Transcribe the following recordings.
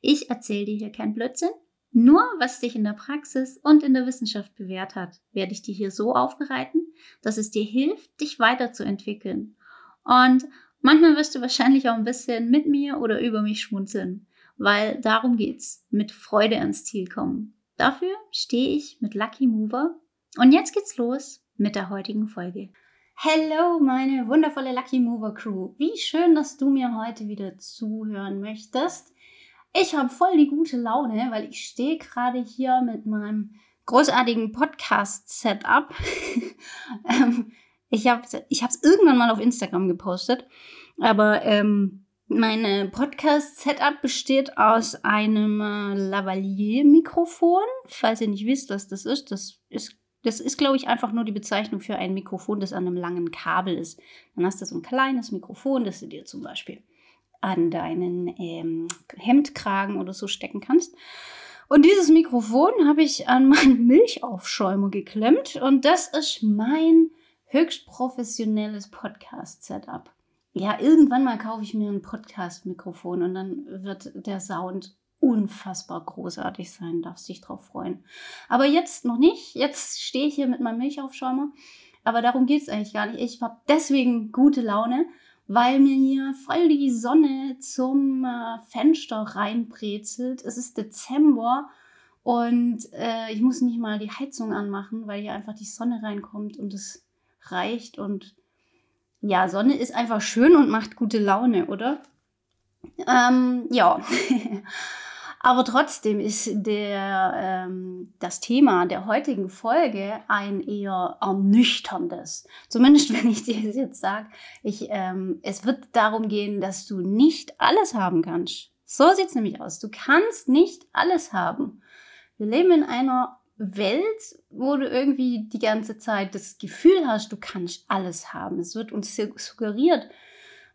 Ich erzähle dir hier kein Blödsinn. Nur was sich in der Praxis und in der Wissenschaft bewährt hat, werde ich dir hier so aufbereiten, dass es dir hilft, dich weiterzuentwickeln. Und manchmal wirst du wahrscheinlich auch ein bisschen mit mir oder über mich schmunzeln, weil darum geht's, mit Freude ans Ziel kommen. Dafür stehe ich mit Lucky Mover. Und jetzt geht's los mit der heutigen Folge. Hello, meine wundervolle Lucky Mover Crew. Wie schön, dass du mir heute wieder zuhören möchtest. Ich habe voll die gute Laune, weil ich stehe gerade hier mit meinem großartigen Podcast-Setup. ähm, ich habe es irgendwann mal auf Instagram gepostet, aber ähm, mein Podcast-Setup besteht aus einem äh, Lavalier-Mikrofon. Falls ihr nicht wisst, was das ist, das ist, das ist, glaube ich, einfach nur die Bezeichnung für ein Mikrofon, das an einem langen Kabel ist. Dann hast du so ein kleines Mikrofon, das du dir zum Beispiel an deinen ähm, Hemdkragen oder so stecken kannst. Und dieses Mikrofon habe ich an meinen Milchaufschäumer geklemmt und das ist mein höchst professionelles Podcast-Setup. Ja, irgendwann mal kaufe ich mir ein Podcast-Mikrofon und dann wird der Sound unfassbar großartig sein, darfst dich drauf freuen. Aber jetzt noch nicht. Jetzt stehe ich hier mit meinem Milchaufschäumer. Aber darum geht es eigentlich gar nicht. Ich habe deswegen gute Laune, weil mir hier voll die Sonne zum äh, Fenster reinbrezelt. Es ist Dezember und äh, ich muss nicht mal die Heizung anmachen, weil hier einfach die Sonne reinkommt und es reicht. Und ja, Sonne ist einfach schön und macht gute Laune, oder? Ähm, ja. Aber trotzdem ist der, ähm, das Thema der heutigen Folge ein eher ernüchterndes. Zumindest wenn ich dir das jetzt sage. ähm, es wird darum gehen, dass du nicht alles haben kannst. So sieht es nämlich aus. Du kannst nicht alles haben. Wir leben in einer Welt, wo du irgendwie die ganze Zeit das Gefühl hast, du kannst alles haben. Es wird uns suggeriert,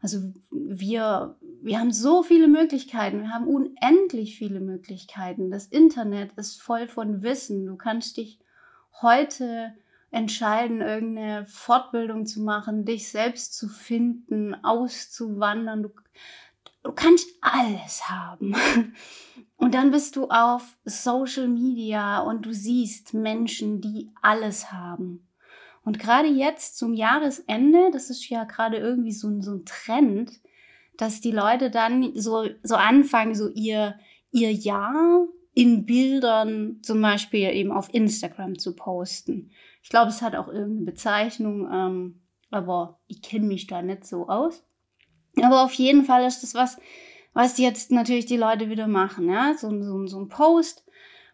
also wir, wir haben so viele Möglichkeiten, wir haben unendlich viele Möglichkeiten. Das Internet ist voll von Wissen. Du kannst dich heute entscheiden, irgendeine Fortbildung zu machen, dich selbst zu finden, auszuwandern. Du, du kannst alles haben. Und dann bist du auf Social Media und du siehst Menschen, die alles haben. Und gerade jetzt zum Jahresende, das ist ja gerade irgendwie so, so ein Trend, dass die Leute dann so, so anfangen, so ihr, ihr Jahr in Bildern zum Beispiel eben auf Instagram zu posten. Ich glaube, es hat auch irgendeine Bezeichnung, ähm, aber ich kenne mich da nicht so aus. Aber auf jeden Fall ist das was, was jetzt natürlich die Leute wieder machen. Ja? So, so, so ein Post,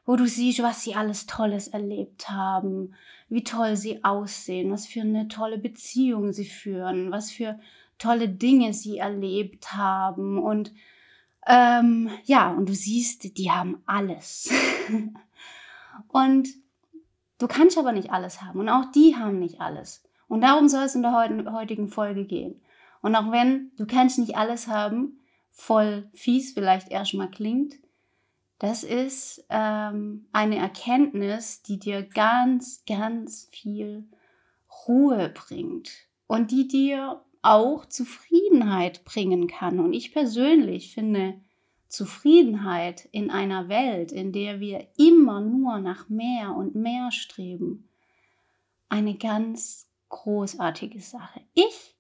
wo du siehst, was sie alles Tolles erlebt haben, wie toll sie aussehen, was für eine tolle Beziehung sie führen, was für tolle Dinge sie erlebt haben. Und ähm, ja, und du siehst, die haben alles. und du kannst aber nicht alles haben. Und auch die haben nicht alles. Und darum soll es in der heutigen Folge gehen. Und auch wenn du kannst nicht alles haben, voll fies vielleicht erstmal klingt, das ist ähm, eine Erkenntnis, die dir ganz, ganz viel Ruhe bringt und die dir auch Zufriedenheit bringen kann. Und ich persönlich finde Zufriedenheit in einer Welt, in der wir immer nur nach mehr und mehr streben, eine ganz großartige Sache. Ich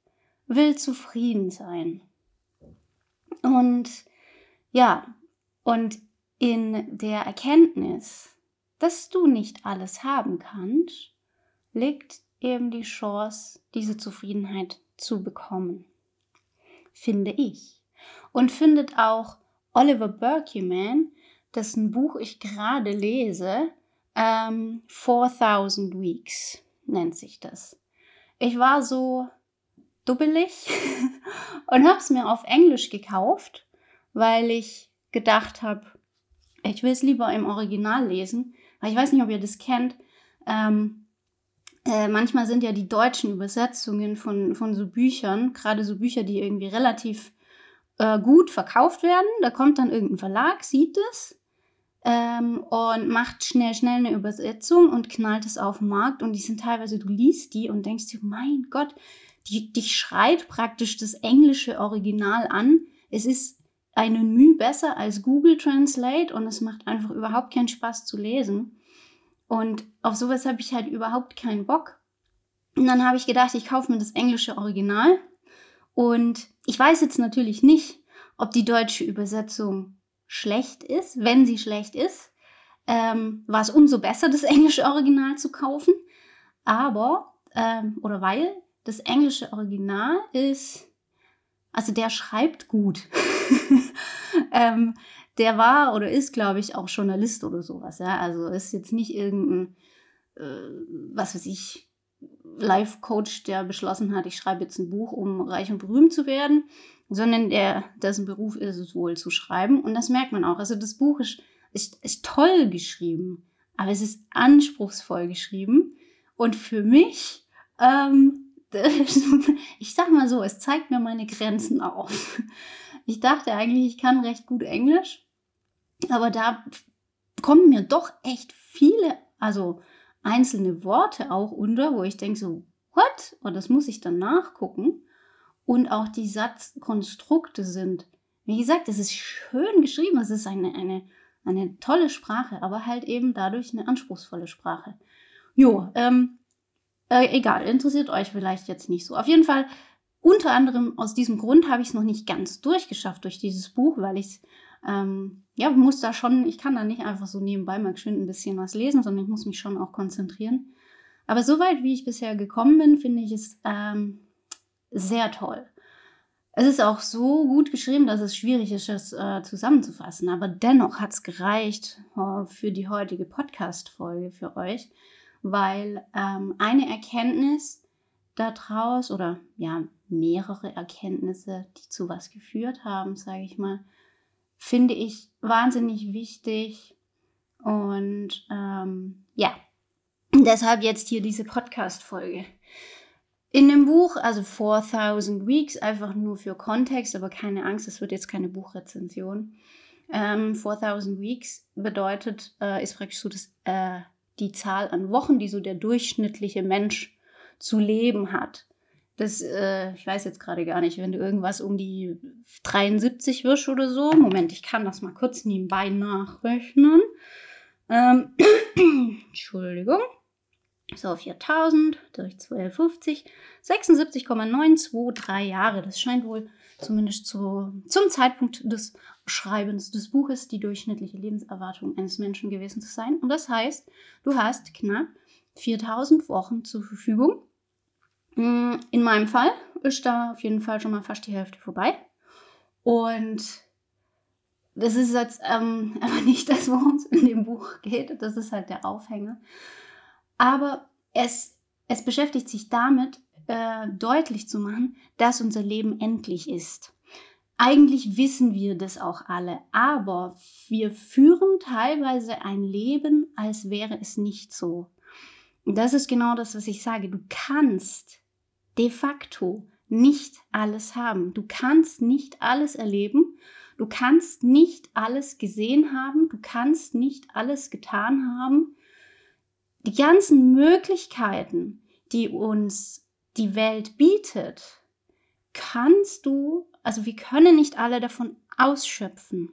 will zufrieden sein. Und ja, und in der Erkenntnis, dass du nicht alles haben kannst, liegt eben die Chance, diese Zufriedenheit zu bekommen. Finde ich. Und findet auch Oliver Berkman, dessen Buch ich gerade lese, ähm, 4000 Weeks nennt sich das. Ich war so dubbelig und habe es mir auf Englisch gekauft, weil ich gedacht habe, ich will es lieber im Original lesen, ich weiß nicht, ob ihr das kennt. Ähm, äh, manchmal sind ja die deutschen Übersetzungen von, von so Büchern, gerade so Bücher, die irgendwie relativ äh, gut verkauft werden. Da kommt dann irgendein Verlag, sieht es ähm, und macht schnell, schnell eine Übersetzung und knallt es auf den Markt. Und die sind teilweise, du liest die und denkst dir, mein Gott, die, dich schreit praktisch das englische Original an. Es ist ein Mühe besser als Google Translate und es macht einfach überhaupt keinen Spaß zu lesen. Und auf sowas habe ich halt überhaupt keinen Bock. Und dann habe ich gedacht, ich kaufe mir das englische Original. Und ich weiß jetzt natürlich nicht, ob die deutsche Übersetzung schlecht ist. Wenn sie schlecht ist, ähm, war es umso besser, das englische Original zu kaufen. Aber, ähm, oder weil das englische Original ist, also der schreibt gut. ähm, der war oder ist, glaube ich, auch Journalist oder sowas. Ja? Also ist jetzt nicht irgendein, äh, was weiß ich, Life-Coach, der beschlossen hat, ich schreibe jetzt ein Buch, um reich und berühmt zu werden, sondern der, dessen Beruf ist es wohl zu schreiben. Und das merkt man auch. Also das Buch ist, ist, ist toll geschrieben, aber es ist anspruchsvoll geschrieben. Und für mich, ähm, ich sag mal so, es zeigt mir meine Grenzen auf. Ich dachte eigentlich, ich kann recht gut Englisch, aber da kommen mir doch echt viele, also einzelne Worte auch unter, wo ich denke so, what? Und das muss ich dann nachgucken. Und auch die Satzkonstrukte sind, wie gesagt, es ist schön geschrieben, es ist eine, eine, eine tolle Sprache, aber halt eben dadurch eine anspruchsvolle Sprache. Jo, ähm, äh, egal, interessiert euch vielleicht jetzt nicht so. Auf jeden Fall unter anderem aus diesem Grund habe ich es noch nicht ganz durchgeschafft durch dieses Buch, weil ich ähm, ja, muss da schon, ich kann da nicht einfach so nebenbei mal geschwind ein bisschen was lesen, sondern ich muss mich schon auch konzentrieren. Aber soweit, wie ich bisher gekommen bin, finde ich es ähm, sehr toll. Es ist auch so gut geschrieben, dass es schwierig ist, es äh, zusammenzufassen. Aber dennoch hat es gereicht äh, für die heutige Podcast-Folge für euch, weil ähm, eine Erkenntnis daraus oder ja, mehrere Erkenntnisse, die zu was geführt haben, sage ich mal, finde ich wahnsinnig wichtig. Und ähm, ja, deshalb jetzt hier diese Podcast-Folge. In dem Buch, also 4000 Weeks, einfach nur für Kontext, aber keine Angst, es wird jetzt keine Buchrezension. Ähm, 4000 Weeks bedeutet, äh, ist praktisch so das, äh, die Zahl an Wochen, die so der durchschnittliche Mensch zu leben hat. Das, äh, ich weiß jetzt gerade gar nicht, wenn du irgendwas um die 73 wirst oder so. Moment, ich kann das mal kurz nebenbei nachrechnen. Ähm, Entschuldigung. So, 4000 durch 1250, 76,923 Jahre. Das scheint wohl zumindest zu, zum Zeitpunkt des Schreibens des Buches die durchschnittliche Lebenserwartung eines Menschen gewesen zu sein. Und das heißt, du hast knapp 4000 Wochen zur Verfügung, Mm, in meinem Fall ist da auf jeden Fall schon mal fast die Hälfte vorbei. Und das ist jetzt ähm, aber nicht das, worum es in dem Buch geht. Das ist halt der Aufhänger. Aber es, es beschäftigt sich damit, äh, deutlich zu machen, dass unser Leben endlich ist. Eigentlich wissen wir das auch alle, aber wir führen teilweise ein Leben, als wäre es nicht so. Und das ist genau das, was ich sage. Du kannst de facto nicht alles haben. Du kannst nicht alles erleben. Du kannst nicht alles gesehen haben. Du kannst nicht alles getan haben. Die ganzen Möglichkeiten, die uns die Welt bietet, kannst du, also wir können nicht alle davon ausschöpfen.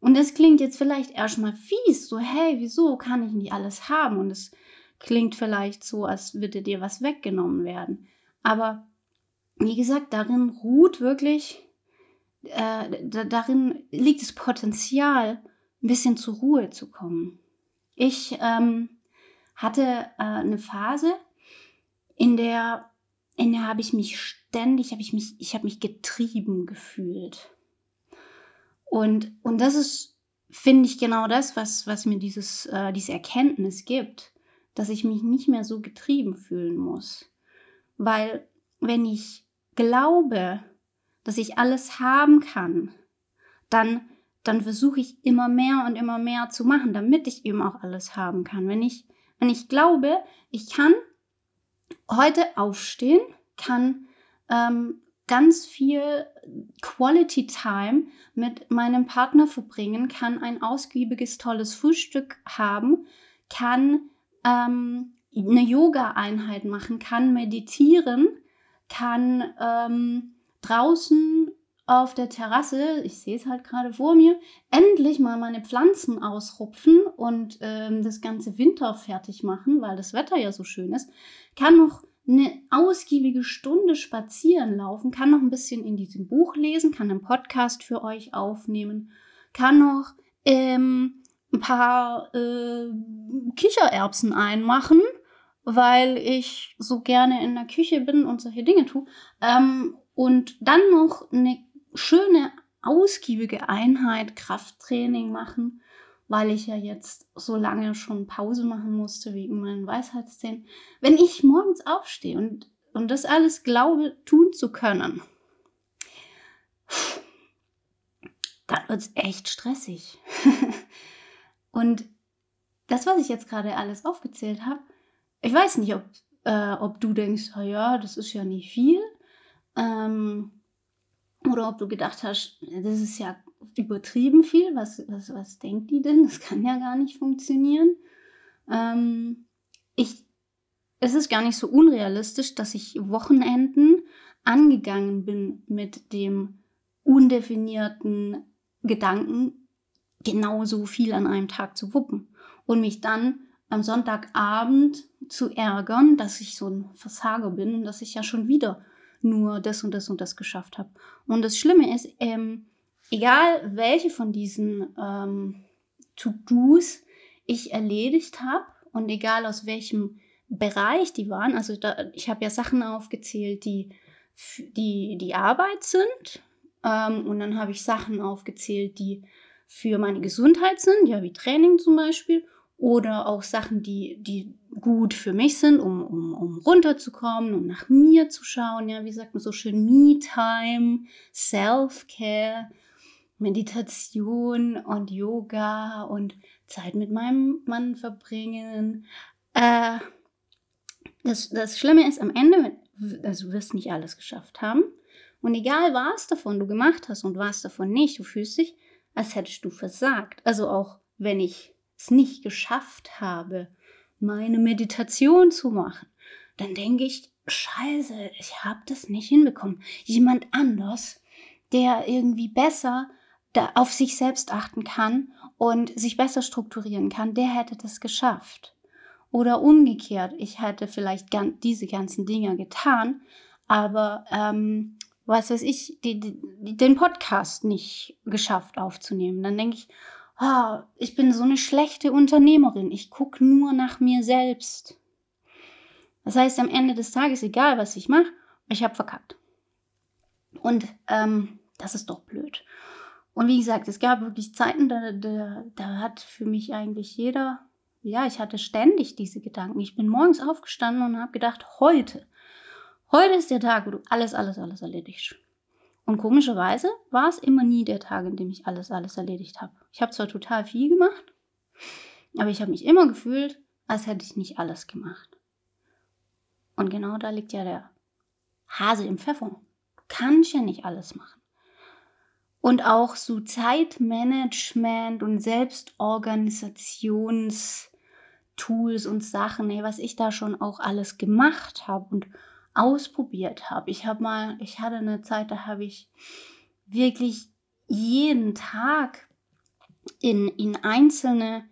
Und das klingt jetzt vielleicht erstmal fies, so hey, wieso kann ich nicht alles haben? Und es Klingt vielleicht so, als würde dir was weggenommen werden. Aber wie gesagt, darin ruht wirklich, äh, darin liegt das Potenzial, ein bisschen zur Ruhe zu kommen. Ich ähm, hatte äh, eine Phase, in der, in der habe ich mich ständig, habe ich mich, ich habe mich getrieben gefühlt. Und, und das ist, finde ich, genau das, was, was mir dieses, äh, diese Erkenntnis gibt dass ich mich nicht mehr so getrieben fühlen muss. Weil wenn ich glaube, dass ich alles haben kann, dann, dann versuche ich immer mehr und immer mehr zu machen, damit ich eben auch alles haben kann. Wenn ich, wenn ich glaube, ich kann heute aufstehen, kann ähm, ganz viel Quality Time mit meinem Partner verbringen, kann ein ausgiebiges, tolles Frühstück haben, kann ähm, eine Yoga-Einheit machen, kann meditieren, kann ähm, draußen auf der Terrasse, ich sehe es halt gerade vor mir, endlich mal meine Pflanzen ausrupfen und ähm, das ganze Winter fertig machen, weil das Wetter ja so schön ist, kann noch eine ausgiebige Stunde spazieren laufen, kann noch ein bisschen in diesem Buch lesen, kann einen Podcast für euch aufnehmen, kann noch ähm, ein paar äh, Kichererbsen einmachen, weil ich so gerne in der Küche bin und solche Dinge tue. Ähm, und dann noch eine schöne, ausgiebige Einheit Krafttraining machen, weil ich ja jetzt so lange schon Pause machen musste wegen meinen Weisheitszähnen. Wenn ich morgens aufstehe und, und das alles glaube, tun zu können, dann wird es echt stressig. und das, was ich jetzt gerade alles aufgezählt habe, ich weiß nicht, ob, äh, ob du denkst, ja, das ist ja nicht viel. Ähm, oder ob du gedacht hast, das ist ja übertrieben viel. Was, was, was denkt die denn? Das kann ja gar nicht funktionieren. Ähm, ich, es ist gar nicht so unrealistisch, dass ich Wochenenden angegangen bin mit dem undefinierten Gedanken, genauso viel an einem Tag zu wuppen und mich dann am Sonntagabend zu ärgern, dass ich so ein Versager bin und dass ich ja schon wieder nur das und das und das geschafft habe. Und das Schlimme ist, ähm, egal welche von diesen ähm, To-Dos ich erledigt habe und egal aus welchem Bereich die waren, also da, ich habe ja Sachen aufgezählt, die die, die Arbeit sind ähm, und dann habe ich Sachen aufgezählt, die für meine Gesundheit sind, ja wie Training zum Beispiel oder auch Sachen, die, die gut für mich sind, um, um, um runterzukommen, um nach mir zu schauen. Ja, wie sagt man so schön, Me-Time, Self-Care, Meditation und Yoga und Zeit mit meinem Mann verbringen. Äh, das, das Schlimme ist am Ende, also du wirst nicht alles geschafft haben. Und egal, was davon du gemacht hast und was davon nicht, du fühlst dich, als hättest du versagt. Also auch wenn ich es nicht geschafft habe, meine Meditation zu machen, dann denke ich, scheiße, ich habe das nicht hinbekommen. Jemand anders, der irgendwie besser auf sich selbst achten kann und sich besser strukturieren kann, der hätte das geschafft. Oder umgekehrt, ich hätte vielleicht diese ganzen Dinge getan, aber ähm, was weiß ich, die, die, den Podcast nicht geschafft aufzunehmen. Dann denke ich, oh, ich bin so eine schlechte Unternehmerin, ich gucke nur nach mir selbst. Das heißt, am Ende des Tages, egal was ich mache, ich habe verkackt. Und ähm, das ist doch blöd. Und wie gesagt, es gab wirklich Zeiten, da, da, da hat für mich eigentlich jeder, ja, ich hatte ständig diese Gedanken. Ich bin morgens aufgestanden und habe gedacht, heute, heute ist der Tag, wo du alles, alles, alles erledigst. Und komischerweise war es immer nie der Tag, in dem ich alles, alles erledigt habe. Ich habe zwar total viel gemacht, aber ich habe mich immer gefühlt, als hätte ich nicht alles gemacht. Und genau da liegt ja der Hase im Pfeffer. Du kannst ja nicht alles machen. Und auch so Zeitmanagement und Selbstorganisationstools und Sachen, hey, was ich da schon auch alles gemacht habe und ausprobiert habe. Ich habe mal, ich hatte eine Zeit, da habe ich wirklich jeden Tag in, in einzelne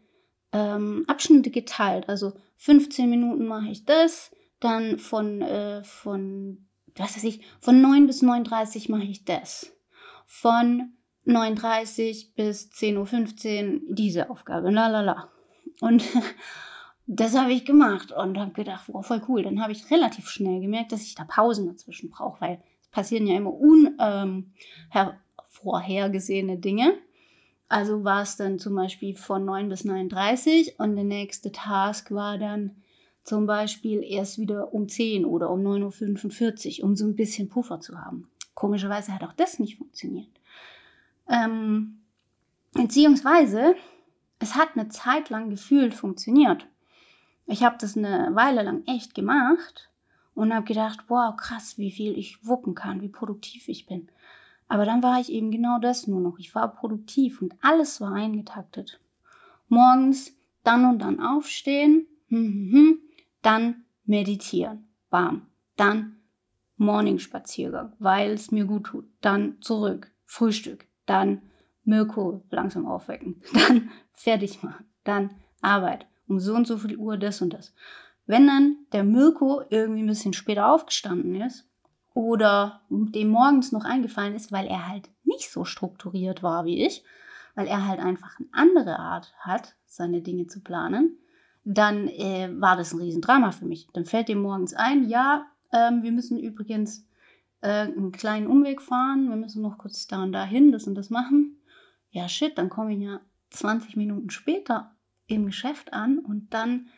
ähm, Abschnitte geteilt. Also 15 Minuten mache ich das, dann von, äh, von, was weiß ich, von 9 bis 39 mache ich das. Von 9.30 bis 10.15 Uhr diese Aufgabe, la. Und das habe ich gemacht und habe gedacht, wow, voll cool. Dann habe ich relativ schnell gemerkt, dass ich da Pausen dazwischen brauche, weil es passieren ja immer unvorhergesehene ähm, Dinge. Also war es dann zum Beispiel von 9 bis 39 und der nächste Task war dann zum Beispiel erst wieder um 10 oder um 9.45 Uhr, um so ein bisschen Puffer zu haben. Komischerweise hat auch das nicht funktioniert. Ähm, Beziehungsweise, es hat eine Zeit lang gefühlt funktioniert. Ich habe das eine Weile lang echt gemacht und habe gedacht, wow, krass, wie viel ich wuppen kann, wie produktiv ich bin. Aber dann war ich eben genau das nur noch. Ich war produktiv und alles war eingetaktet. Morgens dann und dann aufstehen, hm, hm, hm, dann meditieren, bam. Dann Morning-Spaziergang, weil es mir gut tut. Dann zurück, Frühstück, dann Mirko langsam aufwecken, dann fertig machen, dann Arbeit, um so und so viel Uhr das und das. Wenn dann der Mirko irgendwie ein bisschen später aufgestanden ist oder dem morgens noch eingefallen ist, weil er halt nicht so strukturiert war wie ich, weil er halt einfach eine andere Art hat, seine Dinge zu planen, dann äh, war das ein Riesendrama für mich. Dann fällt dem morgens ein, ja, ähm, wir müssen übrigens äh, einen kleinen Umweg fahren, wir müssen noch kurz da und da hin, das und das machen. Ja, shit, dann komme ich ja 20 Minuten später im Geschäft an und dann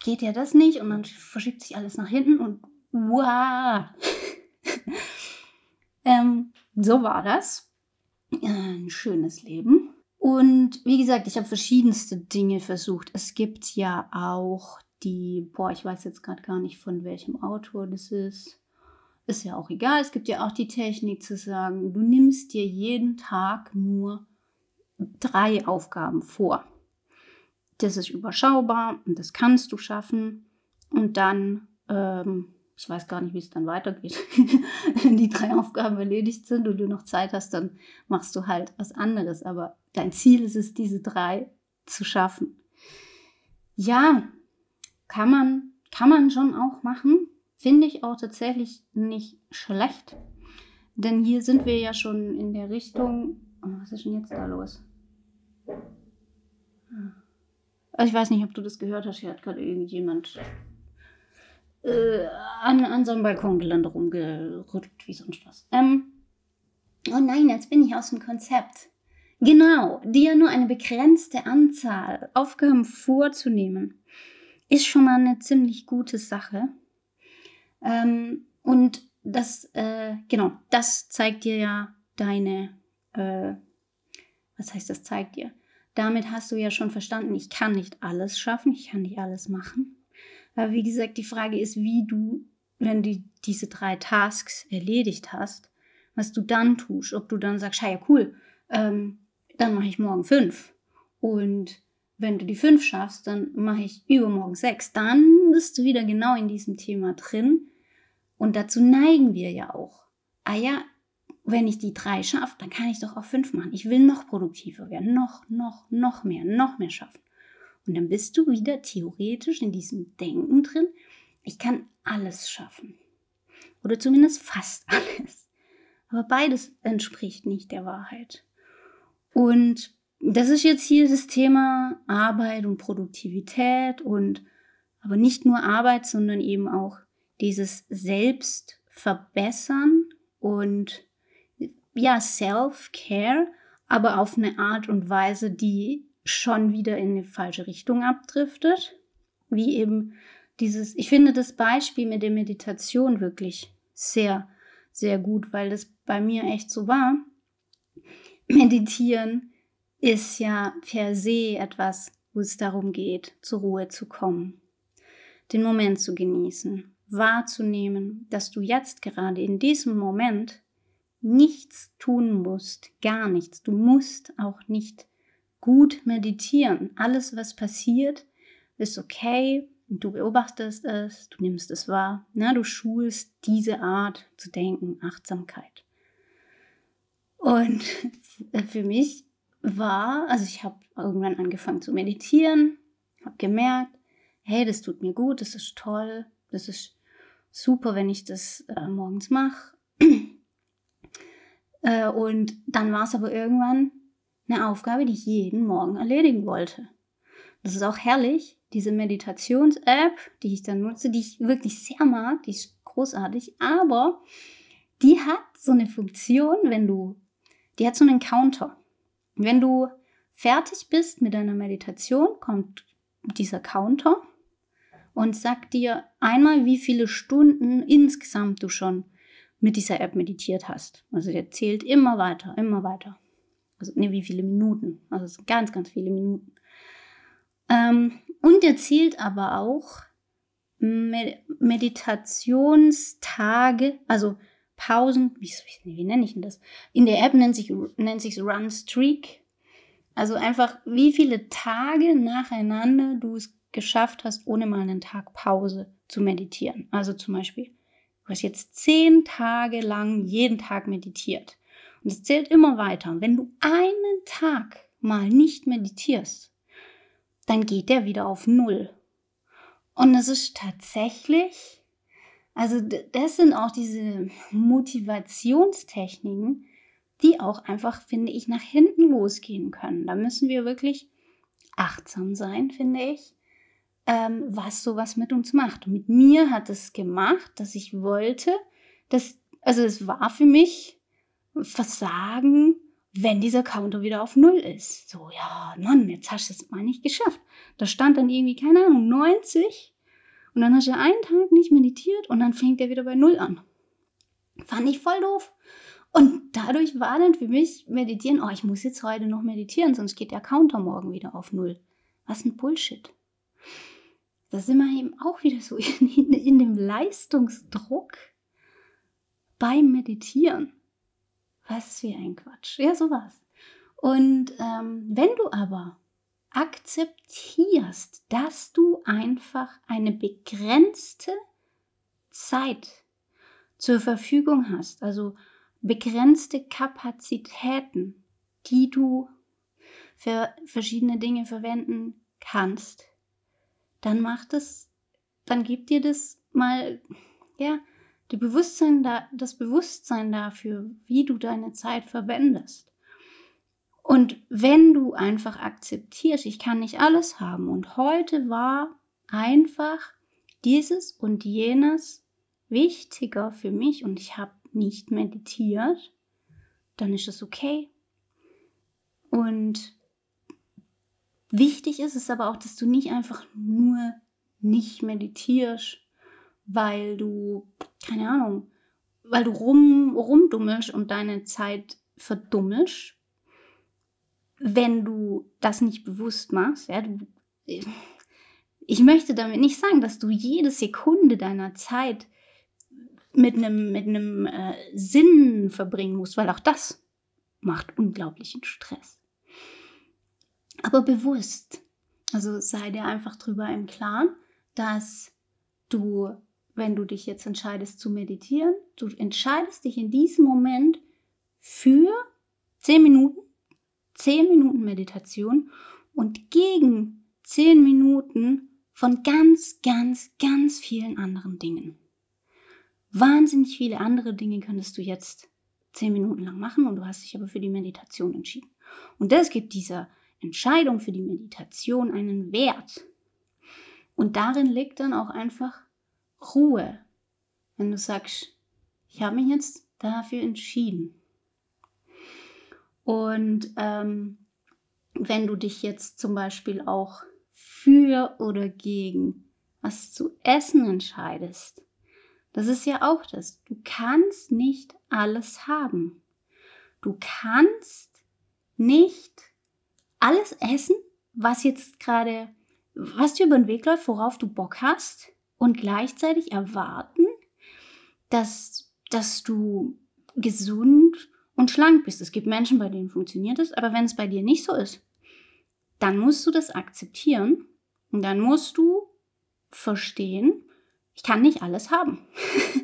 geht ja das nicht und dann verschiebt sich alles nach hinten und wow. ähm, so war das. Ein schönes Leben. Und wie gesagt, ich habe verschiedenste Dinge versucht. Es gibt ja auch die, boah, ich weiß jetzt gerade gar nicht, von welchem Autor das ist. Ist ja auch egal. Es gibt ja auch die Technik zu sagen, du nimmst dir jeden Tag nur drei Aufgaben vor. Das ist überschaubar und das kannst du schaffen. Und dann, ähm, ich weiß gar nicht, wie es dann weitergeht. Wenn die drei Aufgaben erledigt sind und du noch Zeit hast, dann machst du halt was anderes. Aber dein Ziel ist es, diese drei zu schaffen. Ja, kann man, kann man schon auch machen. Finde ich auch tatsächlich nicht schlecht. Denn hier sind wir ja schon in der Richtung. Oh, was ist denn jetzt da los? Also ich weiß nicht, ob du das gehört hast. Hier hat gerade irgendjemand äh, an, an so einem Balkongeländer rumgerüttelt, wie sonst was. Ähm, oh nein, jetzt bin ich aus dem Konzept. Genau, dir nur eine begrenzte Anzahl Aufgaben vorzunehmen, ist schon mal eine ziemlich gute Sache. Ähm, und das, äh, genau, das zeigt dir ja deine, äh, was heißt das zeigt dir? Damit hast du ja schon verstanden, ich kann nicht alles schaffen, ich kann nicht alles machen. Aber wie gesagt, die Frage ist, wie du, wenn du diese drei Tasks erledigt hast, was du dann tust. Ob du dann sagst, ja cool, ähm, dann mache ich morgen fünf. Und wenn du die fünf schaffst, dann mache ich übermorgen sechs. Dann bist du wieder genau in diesem Thema drin. Und dazu neigen wir ja auch. Ah ja, wenn ich die drei schaffe, dann kann ich doch auch fünf machen. Ich will noch produktiver werden, noch, noch, noch mehr, noch mehr schaffen. Und dann bist du wieder theoretisch in diesem Denken drin, ich kann alles schaffen. Oder zumindest fast alles. Aber beides entspricht nicht der Wahrheit. Und das ist jetzt hier das Thema Arbeit und Produktivität und aber nicht nur Arbeit, sondern eben auch dieses Selbstverbessern und ja, Self-Care, aber auf eine Art und Weise, die schon wieder in eine falsche Richtung abdriftet. Wie eben dieses, ich finde das Beispiel mit der Meditation wirklich sehr, sehr gut, weil das bei mir echt so war. Meditieren ist ja per se etwas, wo es darum geht, zur Ruhe zu kommen, den Moment zu genießen, wahrzunehmen, dass du jetzt gerade in diesem Moment nichts tun musst, gar nichts. Du musst auch nicht gut meditieren. Alles, was passiert, ist okay. Du beobachtest es, du nimmst es wahr. Na, du schulst diese Art zu denken, Achtsamkeit. Und für mich war, also ich habe irgendwann angefangen zu meditieren, habe gemerkt, hey, das tut mir gut, das ist toll, das ist super, wenn ich das äh, morgens mache. äh, und dann war es aber irgendwann eine Aufgabe, die ich jeden Morgen erledigen wollte. Das ist auch herrlich, diese Meditations-App, die ich dann nutze, die ich wirklich sehr mag, die ist großartig, aber die hat so eine Funktion, wenn du die hat so einen Counter. Wenn du fertig bist mit deiner Meditation, kommt dieser Counter und sagt dir einmal, wie viele Stunden insgesamt du schon mit dieser App meditiert hast. Also der zählt immer weiter, immer weiter. Also, ne, wie viele Minuten? Also ganz, ganz viele Minuten. Ähm, und er zählt aber auch Meditationstage, also Pausen, wie, wie, wie nenne ich denn das? In der App nennt sich nennt sich Run Streak. Also einfach, wie viele Tage nacheinander du es geschafft hast, ohne mal einen Tag Pause zu meditieren. Also zum Beispiel, du hast jetzt zehn Tage lang jeden Tag meditiert. Und es zählt immer weiter. Und wenn du einen Tag mal nicht meditierst, dann geht der wieder auf Null. Und es ist tatsächlich, also das sind auch diese Motivationstechniken, die auch einfach, finde ich, nach hinten losgehen können. Da müssen wir wirklich achtsam sein, finde ich, ähm, was sowas mit uns macht. Und mit mir hat es gemacht, dass ich wollte, dass, also es war für mich Versagen, wenn dieser Counter wieder auf Null ist. So, ja, Mann, jetzt hast du es mal nicht geschafft. Da stand dann irgendwie, keine Ahnung, 90 und dann hast du einen Tag nicht meditiert und dann fängt er wieder bei Null an. Fand ich voll doof. Und dadurch war dann für mich meditieren, oh, ich muss jetzt heute noch meditieren, sonst geht der Counter morgen wieder auf Null. Was ein Bullshit. Da sind wir eben auch wieder so in, in, in dem Leistungsdruck beim Meditieren. Was für ein Quatsch. Ja, sowas. Und ähm, wenn du aber akzeptierst, dass du einfach eine begrenzte Zeit zur Verfügung hast, also begrenzte Kapazitäten, die du für verschiedene Dinge verwenden kannst, dann macht es, dann gibt dir das mal, ja, die Bewusstsein da, das Bewusstsein dafür, wie du deine Zeit verwendest. Und wenn du einfach akzeptierst, ich kann nicht alles haben und heute war einfach dieses und jenes wichtiger für mich und ich habe nicht meditiert, dann ist es okay. Und wichtig ist es aber auch, dass du nicht einfach nur nicht meditierst, weil du, keine Ahnung, weil du rum, rumdummelst und deine Zeit verdummelst, wenn du das nicht bewusst machst. Ja, du, ich möchte damit nicht sagen, dass du jede Sekunde deiner Zeit mit einem, mit äh, Sinn verbringen musst, weil auch das macht unglaublichen Stress. Aber bewusst, also sei dir einfach drüber im Klaren, dass du, wenn du dich jetzt entscheidest zu meditieren, du entscheidest dich in diesem Moment für 10 Minuten, 10 Minuten Meditation und gegen 10 Minuten von ganz, ganz, ganz vielen anderen Dingen wahnsinnig viele andere Dinge könntest du jetzt zehn Minuten lang machen und du hast dich aber für die Meditation entschieden. Und das gibt dieser Entscheidung für die Meditation einen Wert. Und darin liegt dann auch einfach Ruhe. Wenn du sagst, ich habe mich jetzt dafür entschieden. Und ähm, wenn du dich jetzt zum Beispiel auch für oder gegen was zu essen entscheidest, das ist ja auch das. Du kannst nicht alles haben. Du kannst nicht alles essen, was jetzt gerade, was dir über den Weg läuft, worauf du Bock hast und gleichzeitig erwarten, dass, dass du gesund und schlank bist. Es gibt Menschen, bei denen funktioniert es, aber wenn es bei dir nicht so ist, dann musst du das akzeptieren und dann musst du verstehen, ich kann nicht alles haben.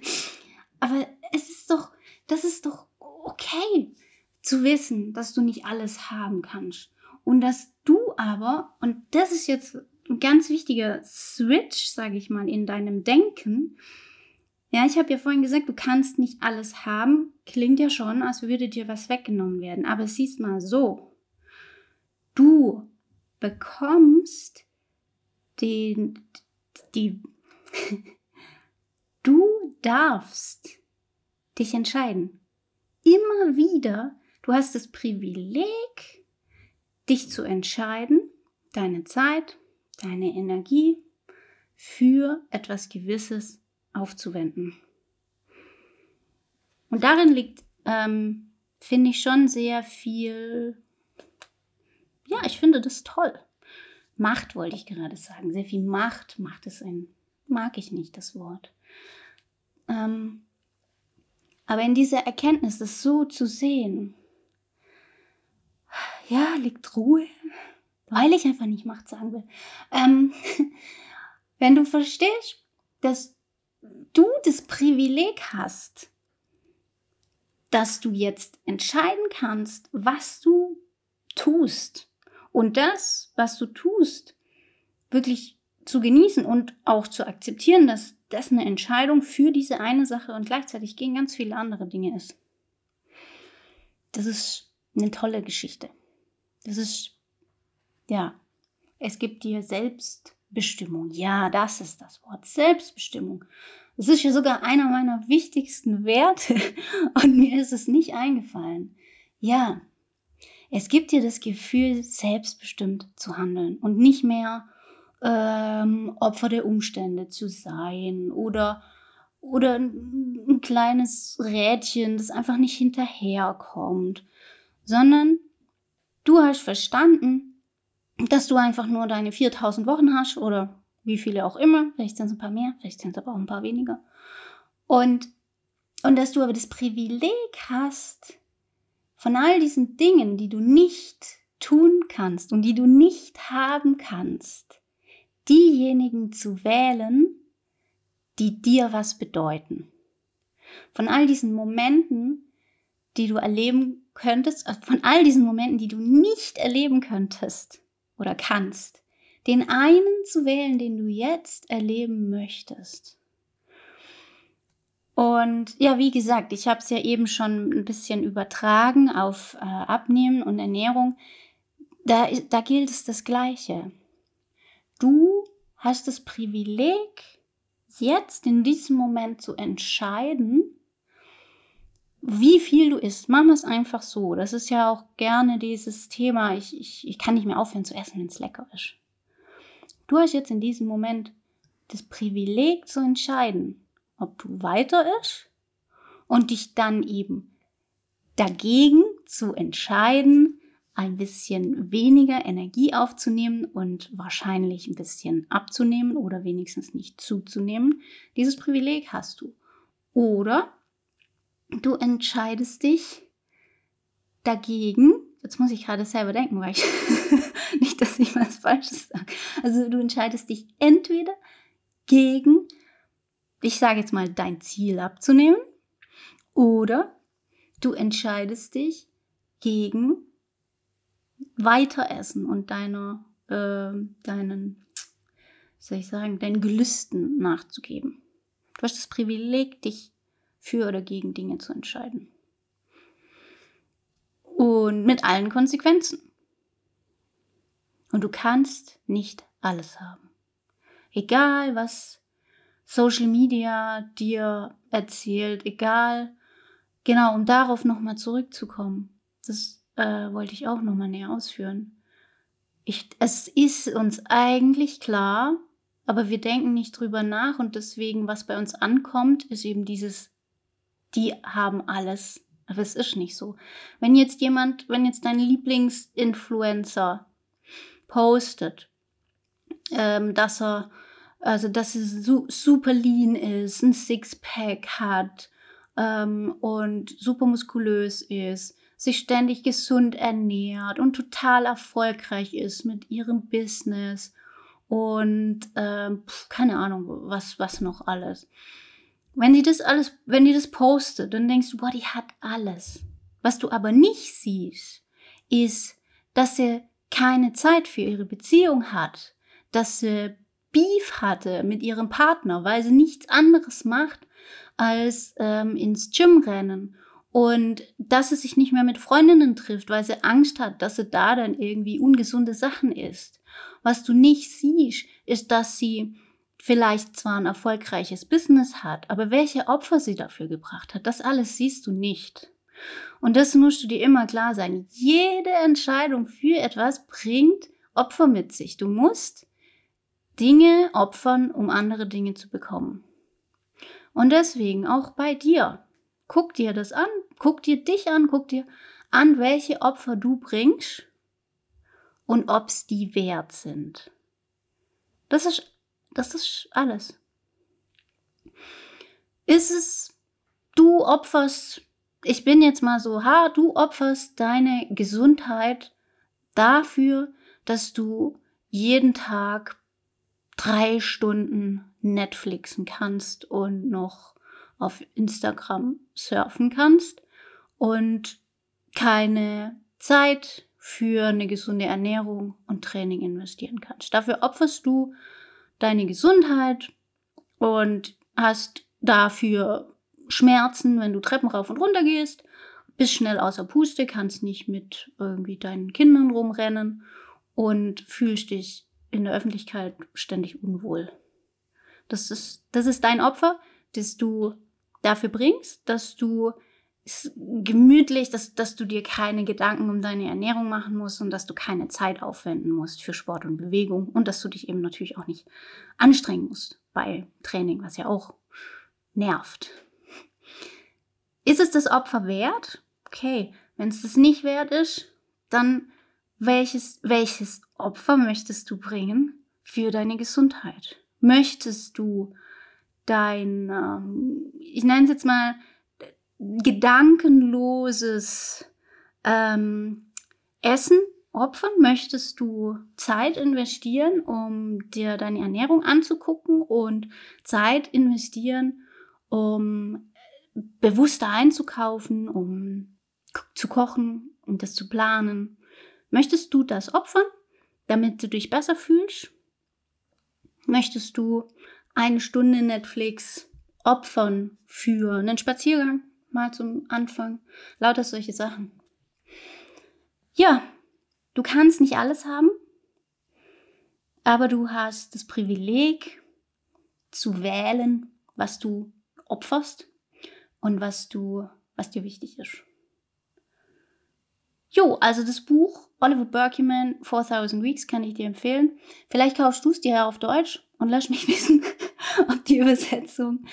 Aber es ist doch, das ist doch okay zu wissen, dass du nicht alles haben kannst. Und dass du aber, und das ist jetzt ein ganz wichtiger Switch, sage ich mal, in deinem Denken. Ja, ich habe ja vorhin gesagt, du kannst nicht alles haben. Klingt ja schon, als würde dir was weggenommen werden. Aber siehst mal so. Du bekommst den, die, Du darfst dich entscheiden. Immer wieder, du hast das Privileg, dich zu entscheiden, deine Zeit, deine Energie für etwas Gewisses aufzuwenden. Und darin liegt, ähm, finde ich, schon sehr viel ja, ich finde das toll. Macht wollte ich gerade sagen. Sehr viel Macht. Macht ist ein, mag ich nicht, das Wort. Ähm, aber in dieser Erkenntnis, das so zu sehen, ja, liegt Ruhe, weil ich einfach nicht Macht sagen will. Ähm, wenn du verstehst, dass du das Privileg hast, dass du jetzt entscheiden kannst, was du tust und das, was du tust, wirklich zu genießen und auch zu akzeptieren, dass das eine Entscheidung für diese eine Sache und gleichzeitig gegen ganz viele andere Dinge ist. Das ist eine tolle Geschichte. Das ist, ja, es gibt dir Selbstbestimmung. Ja, das ist das Wort. Selbstbestimmung. Das ist ja sogar einer meiner wichtigsten Werte und mir ist es nicht eingefallen. Ja, es gibt dir das Gefühl, selbstbestimmt zu handeln und nicht mehr ähm, Opfer der Umstände zu sein oder, oder ein, ein kleines Rädchen, das einfach nicht hinterherkommt, sondern du hast verstanden, dass du einfach nur deine 4000 Wochen hast oder wie viele auch immer, vielleicht sind es ein paar mehr, vielleicht sind es aber auch ein paar weniger. Und, und dass du aber das Privileg hast, von all diesen Dingen, die du nicht tun kannst und die du nicht haben kannst, diejenigen zu wählen, die dir was bedeuten. Von all diesen Momenten, die du erleben könntest, äh, von all diesen Momenten, die du nicht erleben könntest oder kannst, den einen zu wählen, den du jetzt erleben möchtest. Und ja, wie gesagt, ich habe es ja eben schon ein bisschen übertragen auf äh, Abnehmen und Ernährung. Da, da gilt es das Gleiche. Du hast das Privileg, jetzt in diesem Moment zu entscheiden, wie viel du isst. Wir es einfach so. Das ist ja auch gerne dieses Thema, ich, ich, ich kann nicht mehr aufhören zu essen, wenn es lecker ist. Du hast jetzt in diesem Moment das Privileg zu entscheiden, ob du weiter isst und dich dann eben dagegen zu entscheiden, ein bisschen weniger Energie aufzunehmen und wahrscheinlich ein bisschen abzunehmen oder wenigstens nicht zuzunehmen. Dieses Privileg hast du. Oder du entscheidest dich dagegen, jetzt muss ich gerade selber denken, weil ich nicht, dass ich was Falsches sage. Also du entscheidest dich entweder gegen, ich sage jetzt mal, dein Ziel abzunehmen, oder du entscheidest dich gegen weiter essen und deiner, äh, deinen, soll ich sagen, deinen Gelüsten nachzugeben. Du hast das Privileg, dich für oder gegen Dinge zu entscheiden. Und mit allen Konsequenzen. Und du kannst nicht alles haben. Egal, was Social Media dir erzählt, egal, genau, um darauf nochmal zurückzukommen. Das äh, wollte ich auch nochmal näher ausführen. Ich, es ist uns eigentlich klar, aber wir denken nicht drüber nach und deswegen, was bei uns ankommt, ist eben dieses, die haben alles. Aber es ist nicht so. Wenn jetzt jemand, wenn jetzt dein Lieblingsinfluencer postet, ähm, dass er, also dass er su super lean ist, ein Sixpack hat ähm, und super muskulös ist, sich ständig gesund ernährt und total erfolgreich ist mit ihrem Business und ähm, keine Ahnung, was, was noch alles. Wenn die das alles, wenn die das postet, dann denkst du, boah, die hat alles. Was du aber nicht siehst, ist, dass sie keine Zeit für ihre Beziehung hat, dass sie Beef hatte mit ihrem Partner, weil sie nichts anderes macht, als ähm, ins Gym rennen und dass sie sich nicht mehr mit Freundinnen trifft, weil sie Angst hat, dass sie da dann irgendwie ungesunde Sachen isst. Was du nicht siehst, ist, dass sie vielleicht zwar ein erfolgreiches Business hat, aber welche Opfer sie dafür gebracht hat, das alles siehst du nicht. Und das musst du dir immer klar sein. Jede Entscheidung für etwas bringt Opfer mit sich. Du musst Dinge opfern, um andere Dinge zu bekommen. Und deswegen auch bei dir. Guck dir das an, guck dir dich an, guck dir an, welche Opfer du bringst, und ob es die wert sind. Das ist, das ist alles. Ist es, du opferst, ich bin jetzt mal so hart, du opferst deine Gesundheit dafür, dass du jeden Tag drei Stunden Netflixen kannst und noch auf Instagram surfen kannst und keine Zeit für eine gesunde Ernährung und Training investieren kannst. Dafür opferst du deine Gesundheit und hast dafür Schmerzen, wenn du Treppen rauf und runter gehst, bist schnell außer Puste, kannst nicht mit irgendwie deinen Kindern rumrennen und fühlst dich in der Öffentlichkeit ständig unwohl. Das ist, das ist dein Opfer, das du dafür bringst, dass du gemütlich, dass, dass du dir keine Gedanken um deine Ernährung machen musst und dass du keine Zeit aufwenden musst für Sport und Bewegung und dass du dich eben natürlich auch nicht anstrengen musst bei Training, was ja auch nervt. Ist es das Opfer wert? Okay, wenn es das nicht wert ist, dann welches, welches Opfer möchtest du bringen für deine Gesundheit? Möchtest du dein, ähm, ich nenne es jetzt mal, gedankenloses ähm, Essen opfern? Möchtest du Zeit investieren, um dir deine Ernährung anzugucken und Zeit investieren, um bewusster einzukaufen, um zu kochen, um das zu planen? Möchtest du das opfern, damit du dich besser fühlst? Möchtest du eine Stunde Netflix opfern für einen Spaziergang mal zum Anfang? Lauter solche Sachen. Ja, du kannst nicht alles haben, aber du hast das Privileg zu wählen, was du opferst und was du, was dir wichtig ist. Jo, also das Buch Oliver Berkman 4000 Weeks kann ich dir empfehlen. Vielleicht kaufst du es dir auf Deutsch und lass mich wissen, ob die Übersetzung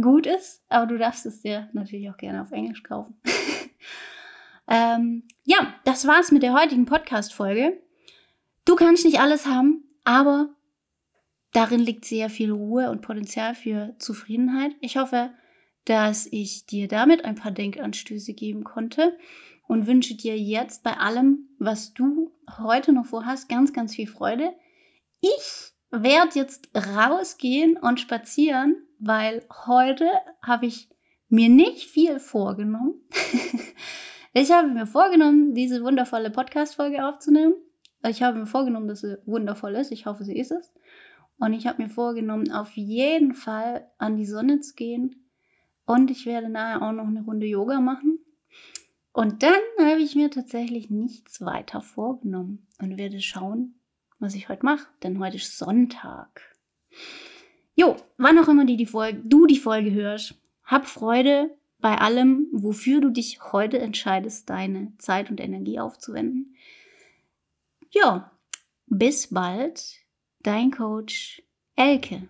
gut ist. Aber du darfst es dir natürlich auch gerne auf Englisch kaufen. ähm, ja, das war's mit der heutigen Podcast-Folge. Du kannst nicht alles haben, aber darin liegt sehr viel Ruhe und Potenzial für Zufriedenheit. Ich hoffe, dass ich dir damit ein paar Denkanstöße geben konnte und wünsche dir jetzt bei allem, was du heute noch vorhast, ganz, ganz viel Freude. Ich werde jetzt rausgehen und spazieren, weil heute habe ich mir nicht viel vorgenommen. ich habe mir vorgenommen, diese wundervolle Podcast-Folge aufzunehmen. Ich habe mir vorgenommen, dass sie wundervoll ist. Ich hoffe, sie ist es. Und ich habe mir vorgenommen, auf jeden Fall an die Sonne zu gehen. Und ich werde nachher auch noch eine Runde Yoga machen. Und dann habe ich mir tatsächlich nichts weiter vorgenommen und werde schauen, was ich heute mache, denn heute ist Sonntag. Jo, wann auch immer die, die Folge, du die Folge hörst, hab Freude bei allem, wofür du dich heute entscheidest, deine Zeit und Energie aufzuwenden. Ja, bis bald, dein Coach Elke.